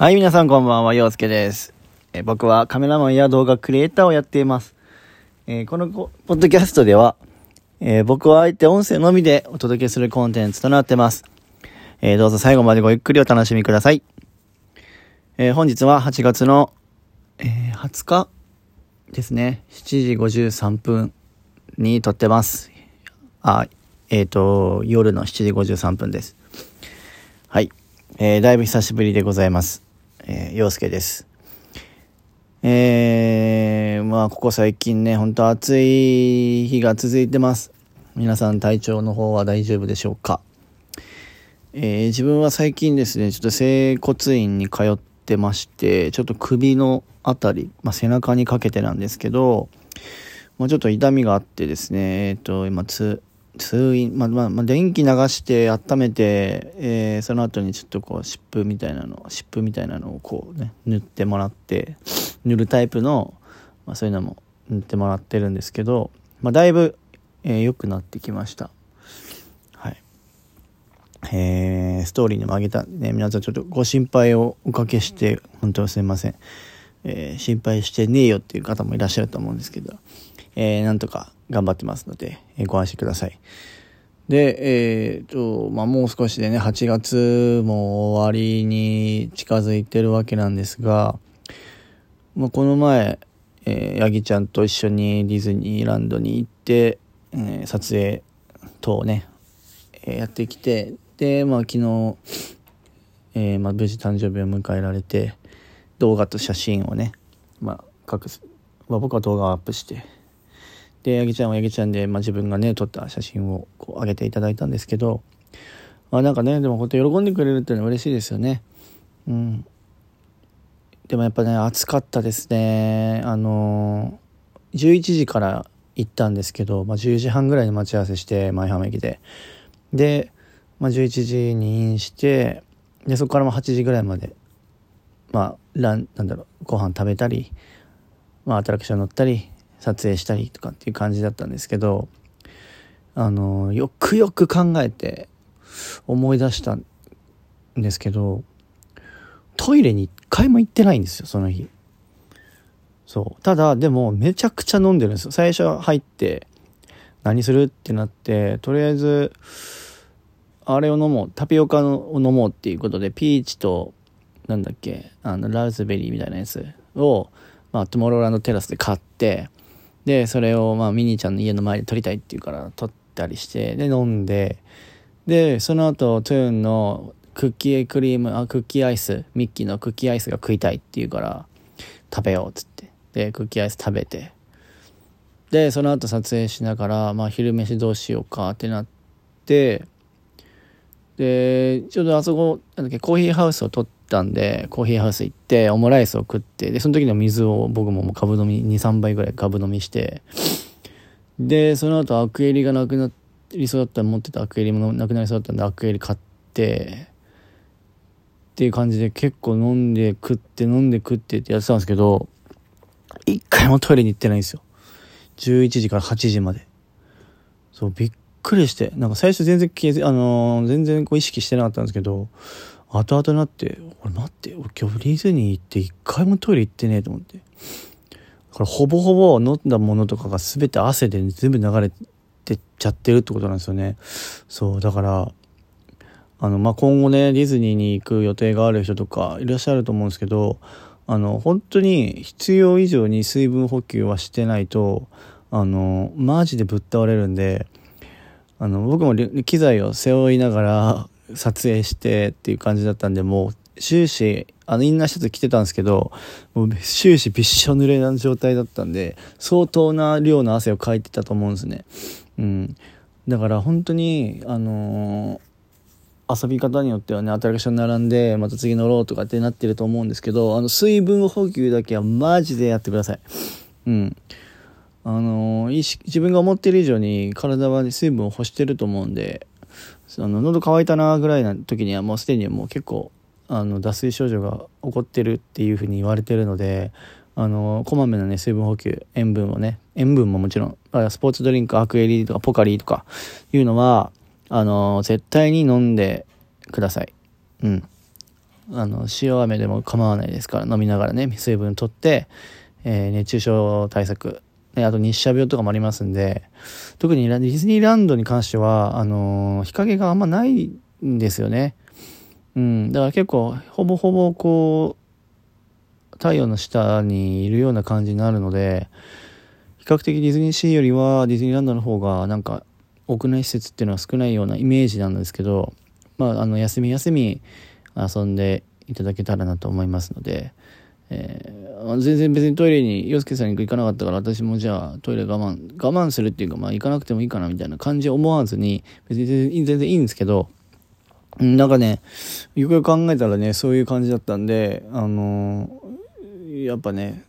はい、皆さんこんばんは、陽介です。え僕はカメラマンや動画クリエイターをやっています。えー、このポッドキャストでは、えー、僕はあえて音声のみでお届けするコンテンツとなってます。えー、どうぞ最後までごゆっくりお楽しみください。え本日は8月の、え20日ですね。7時53分に撮ってます。あ、えっ、と、夜の7時53分です。はい。え、だいぶ久しぶりでございます。えー、陽介です。えー、まあ、ここ最近ね、ほんと暑い日が続いてます。皆さん体調の方は大丈夫でしょうか？えー、自分は最近ですね、ちょっと整骨院に通ってまして、ちょっと首のあたり、まあ、背中にかけてなんですけど、まあ、ちょっと痛みがあってですね、えっ、ー、と、今、つ、通院、まあまあ、まあ、電気流して温めて、えー、その後にちょっとこう湿布みたいなの湿布みたいなのをこうね塗ってもらって塗るタイプの、まあ、そういうのも塗ってもらってるんですけど、まあ、だいぶ良、えー、くなってきました。はい。えー、ストーリーにもあげた。ね皆さんちょっとご心配をおかけして本当すいません、えー、心配してねえよっていう方もいらっしゃると思うんですけど。えー、なんとか頑張ってますので、えー、ご安心ください。で、えー、と、まあ、もう少しでね、8月も終わりに近づいてるわけなんですが、まあ、この前、えー、ヤギちゃんと一緒にディズニーランドに行って、えー、撮影等ね、えー、やってきて、で、まあ、昨日、えー、まあ、無事誕生日を迎えられて、動画と写真をね、まあ、各、まあ、僕は動画をアップして、で、ヤギちゃんはヤギちゃんで、まあ、自分がね、撮った写真をこう上げていただいたんですけど、まあなんかね、でも本当喜んでくれるっていうのは嬉しいですよね。うん。でもやっぱね、暑かったですね。あのー、11時から行ったんですけど、まあ、10時半ぐらいに待ち合わせして、舞浜駅で。で、まあ、11時にインして、で、そこからも8時ぐらいまで、まあ、ラン、なんだろう、ご飯食べたり、まあ、アトラクション乗ったり、撮影したりとかっていう感じだったんですけどあのよくよく考えて思い出したんですけどトイレに一回も行ってないんですよその日。そう。ただでもめちゃくちゃ飲んでるんですよ。最初入って何するってなってとりあえずあれを飲もうタピオカを飲もうっていうことでピーチとなんだっけあのラズベリーみたいなやつを、まあ、トゥモローランドテラスで買ってで、それをまあミニーちゃんの家の前で撮りたいって言うから撮ったりして、で、飲んで、で、その後、トゥーンのクッキークリーム、あ、クッキーアイス、ミッキーのクッキーアイスが食いたいって言うから、食べようっつって。で、クッキーアイス食べて。で、その後撮影しながら、まあ昼飯どうしようかってなって、で、ちょうどあそこ、なんだっけ、コーヒーハウスを撮って、たんで、コーヒーハウス行って、オムライスを食って、で、その時の水を僕ももう株飲み、2、3倍ぐらい株飲みして、で、その後アクエリがなくなりそうだったら持ってたアクエリもなくなりそうだったんで、アクエリ買って、っていう感じで結構飲んで食って飲んで食ってってやってたんですけど、一回もトイレに行ってないんですよ。11時から8時まで。そう、びっくりして、なんか最初全然、あのー、全然こう意識してなかったんですけど、後々になって、俺待って、俺今日ディズニー行って一回もトイレ行ってねえと思って。だからほぼほぼ飲んだものとかが全て汗で全部流れてっちゃってるってことなんですよね。そう、だから、あの、まあ、今後ね、ディズニーに行く予定がある人とかいらっしゃると思うんですけど、あの、本当に必要以上に水分補給はしてないと、あの、マジでぶっ倒れるんで、あの、僕も機材を背負いながら、撮影してっていう感じだったんで、もう終始、あのインナーシャツ着てたんですけど、もう終始びっしょ濡れな状態だったんで、相当な量の汗をかいてたと思うんですね。うん。だから本当に、あのー、遊び方によってはね、アトラクション並んで、また次乗ろうとかってなってると思うんですけど、あの、水分補給だけはマジでやってください。うん。あのー、自分が思ってる以上に体は、ね、水分を欲してると思うんで、その喉乾いたなぐらいな時にはもうすでにもう結構あの脱水症状が起こってるっていうふうに言われてるのであのこまめなね水分補給塩分をね塩分ももちろんスポーツドリンクアクエリとかポカリとかいうのはあの絶対に飲んでください。うん。あの、塩飴でも構わないですから、飲みながらね、水分取って、えー、熱中症対策、ね、あと日射病とかもありますんで、特にディズニーランドに関しては、あのー、日陰があんまないんですよね。うん、だから結構、ほぼほぼこう、太陽の下にいるような感じになるので、比較的ディズニーシーよりはディズニーランドの方がなんか屋内施設っていうのは少ないようなイメージなんですけど、まあ、あの休み休み遊んでいただけたらなと思いますので、えー、全然別にトイレに洋介さんに行かなかったから私もじゃあトイレ我慢我慢するっていうかまあ行かなくてもいいかなみたいな感じ思わずに別に全然いいんですけどなんかねよくよく考えたらねそういう感じだったんであのー、やっぱね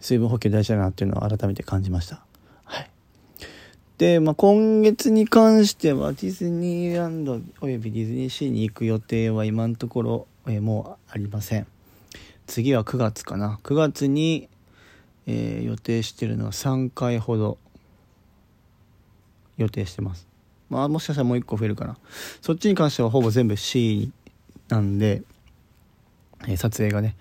水分補給大事だなっていうのを改めて感じました。はい。で、まあ、今月に関してはディズニーランドおよびディズニーシーに行く予定は今のところ、え、もうありません。次は9月かな。9月に、えー、予定してるのは3回ほど予定してます。まあもしかしたらもう1個増えるかな。そっちに関してはほぼ全部 C なんで、えー、撮影がね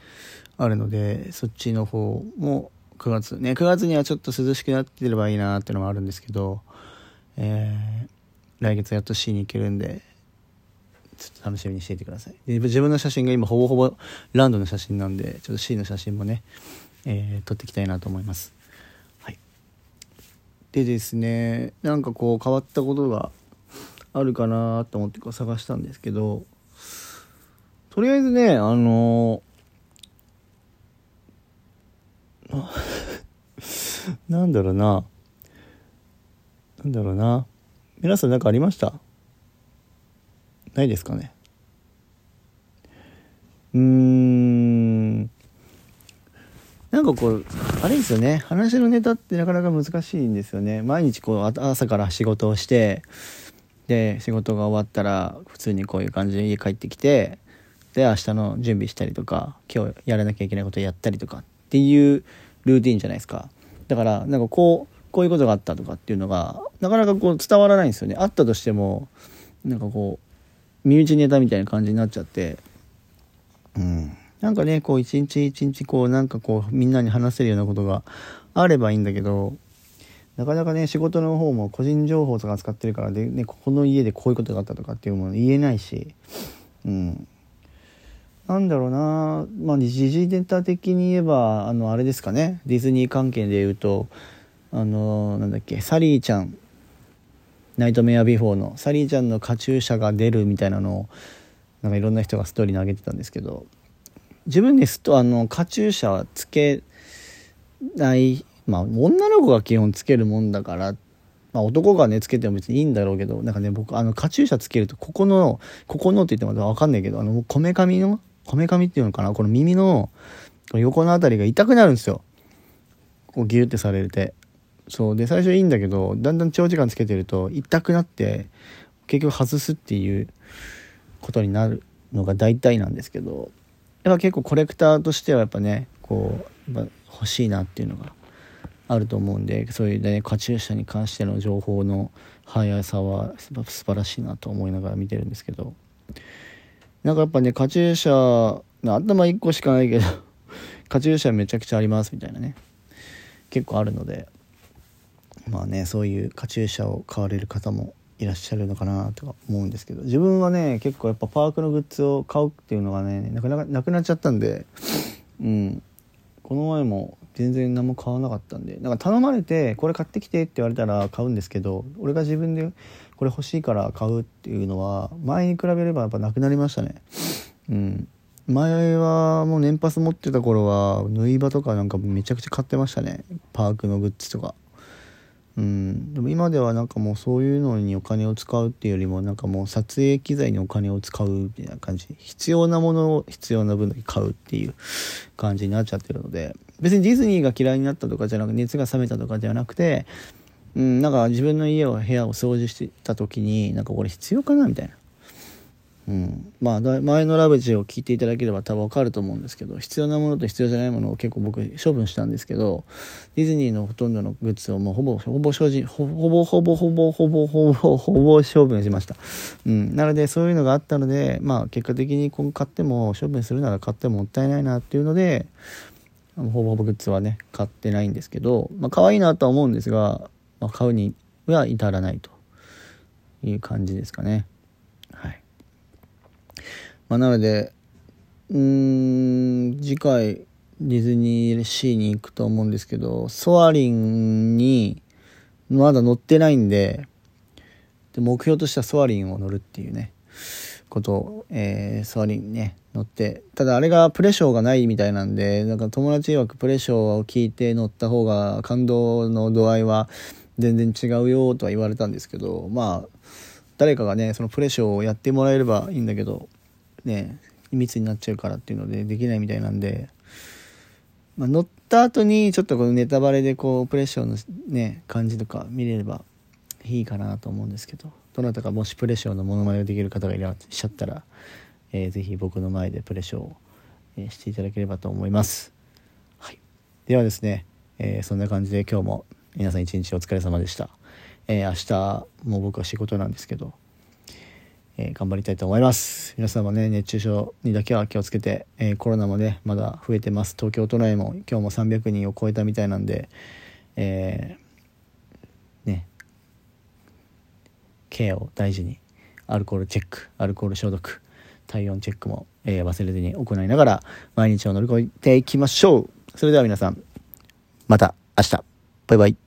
あるのでそっちの方も9月ね9月にはちょっと涼しくなってればいいなっていうのもあるんですけど、えー、来月やっと C に行けるんでちょっと楽しみにしていてください。で自分の写真が今ほぼほぼランドの写真なんでちょっと C の写真もね、えー、撮っていきたいなと思います。はい。でですねなんかこう変わったことがあるかなと思ってこう探したんですけどとりあえずねあの なんだろうな。なんだろうな。皆さん何かありました？ないですかね。うーん。なんかこうあれですよね。話のネタってなかなか難しいんですよね。毎日こう朝から仕事をしてで仕事が終わったら普通にこういう感じで家帰ってきてで明日の準備したりとか今日やらなきゃいけないことやったりとかっていうルーティンじゃないですか。だからなんかこうこういうことがあったとかっていうのがなかなかこう伝わらないんですよね。あったとしてもなんかこう身内ネタみたいな感じになっちゃって、うん。なんかね、こう一日一日こうなんかこうみんなに話せるようなことがあればいいんだけど、なかなかね、仕事の方も個人情報とか使ってるからで、ね、ここの家でこういうことがあったとかっていうもの言えないし、うん。なんだろうな。まあ、時事ネタ的に言えば、あの、あれですかね、ディズニー関係で言うと、あの、なんだっけ、サリーちゃんナイトメアビフォーのサリーちゃんのカチューシャが出るみたいなのをなんかいろんな人がストーリーに上げてたんですけど自分ですとあのカチューシャはつけないまあ女の子が基本つけるもんだからまあ、男がねつけても別にいいんだろうけどなんかね僕あのカチューシャつけるとここのここのって言っても分かんないけどあのこめかみのこめかみっていうのかなこの耳の横の辺りが痛くなるんですよ。こうギュってされて。そう。で最初いいんだけどだんだん長時間つけてると痛くなって結局外すっていうことになるのが大体なんですけどやっぱ結構コレクターとしてはやっぱねこうやっぱ欲しいなっていうのがあると思うんでそういうねカチューシャに関しての情報の速さは素晴らしいなと思いながら見てるんですけど。なんかやっぱねカチューシャ頭1個しかないけどカチューシャめちゃくちゃありますみたいなね結構あるので。まあねそういうカチューシャを買われる方もいらっしゃるのかなとか思うんですけど自分はね結構やっぱパークのグッズを買うっていうのがねなかなかなくなっちゃったんでうん。この前も全然何も買わなかったんでなんか頼まれてこれ買ってきてって言われたら買うんですけど俺が自分でこれ欲しいから買うっていうのは前に比べればやっぱなくなりましたね。うん。前はもう年パス持ってた頃は縫い場とかなんかめちゃくちゃ買ってましたね。パークのグッズとか。うん、でも今ではなんかもうそういうのにお金を使うっていうよりもなんかもう撮影機材にお金を使うみたいな感じ。必要なものを必要な分だけ買うっていう感じになっちゃってるので。別にディズニーが嫌いになったとかじゃなく熱が冷めたとかではなくてうん、なんか自分の家を部屋を掃除してた時になんかこれ必要かなみたいな。うん、まあ前のラブジを聞いていただければ多分わかると思うんですけど必要なものと必要じゃないものを結構僕処分したんですけどディズニーのほとんどのグッズをもうほぼほぼ所持ほほぼほぼほぼほぼほぼほぼ処分しました、うん、なのでそういうのがあったのでまあ結果的に今買っても処分するなら買ってももったいないなっていうのでほぼほぼグッズはね買ってないんですけどまあ可愛いなとは思うんですが、まあ、買うには至らないという感じですかね。はい。まあ、なのでうん次回ディズニーシーに行くと思うんですけどソアリンにまだ乗ってないんでで目標としてはソアリンを乗るっていうねことを、えー、ソアリンね乗ってただあれがプレショーがないみたいなんでなんか友達曰くプレショーを聞いて乗った方が感動の度合いは全然違うよとは言われたんですけどまあ誰かがねそのプレショーをやってもらえればいいんだけどね密になっちゃうからっていうのでできないみたいなんで、まあ、乗った後にちょっとこのネタバレでこうプレッションのね感じとか見れればいいかなと思うんですけどどなたかもしプレッションのモノマネができる方がいらっしゃったら、えー、ぜひ僕の前でプレッションを、え、していただければと思います、はい、ではですね、えー、そんな感じで今日も皆さん一日お疲れ様でした、え、明日も僕は仕事なんですけどえー、頑張りたいと思います。皆さんもね熱中症にだけは気をつけて、えー、コロナもねまだ増えてます。東京都内も今日も300人を超えたみたいなんでえー、ねケアを大事にアルコールチェックアルコール消毒体温チェックも、え忘れずに行いながら毎日を乗り越えていきましょう。それでは皆さんまた明日。バイバイ。